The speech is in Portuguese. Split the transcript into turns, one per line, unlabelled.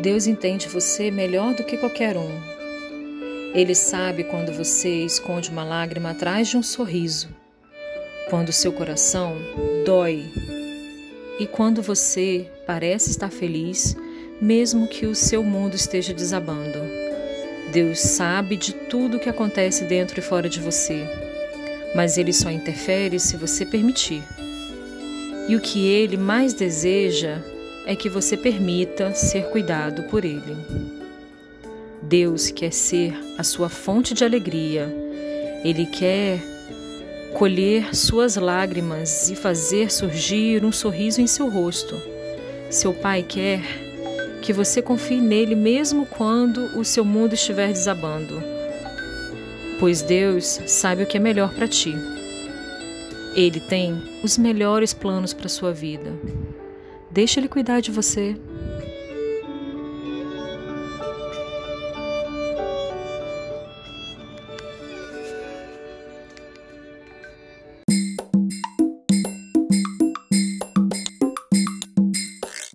Deus entende você melhor do que qualquer um. Ele sabe quando você esconde uma lágrima atrás de um sorriso, quando seu coração dói e quando você parece estar feliz, mesmo que o seu mundo esteja desabando. Deus sabe de tudo o que acontece dentro e fora de você, mas Ele só interfere se você permitir. E o que Ele mais deseja é que você permita ser cuidado por Ele. Deus quer ser a sua fonte de alegria. Ele quer colher suas lágrimas e fazer surgir um sorriso em seu rosto. Seu Pai quer que você confie nele mesmo quando o seu mundo estiver desabando, pois Deus sabe o que é melhor para ti. Ele tem os melhores planos para sua vida. Deixa ele cuidar de você.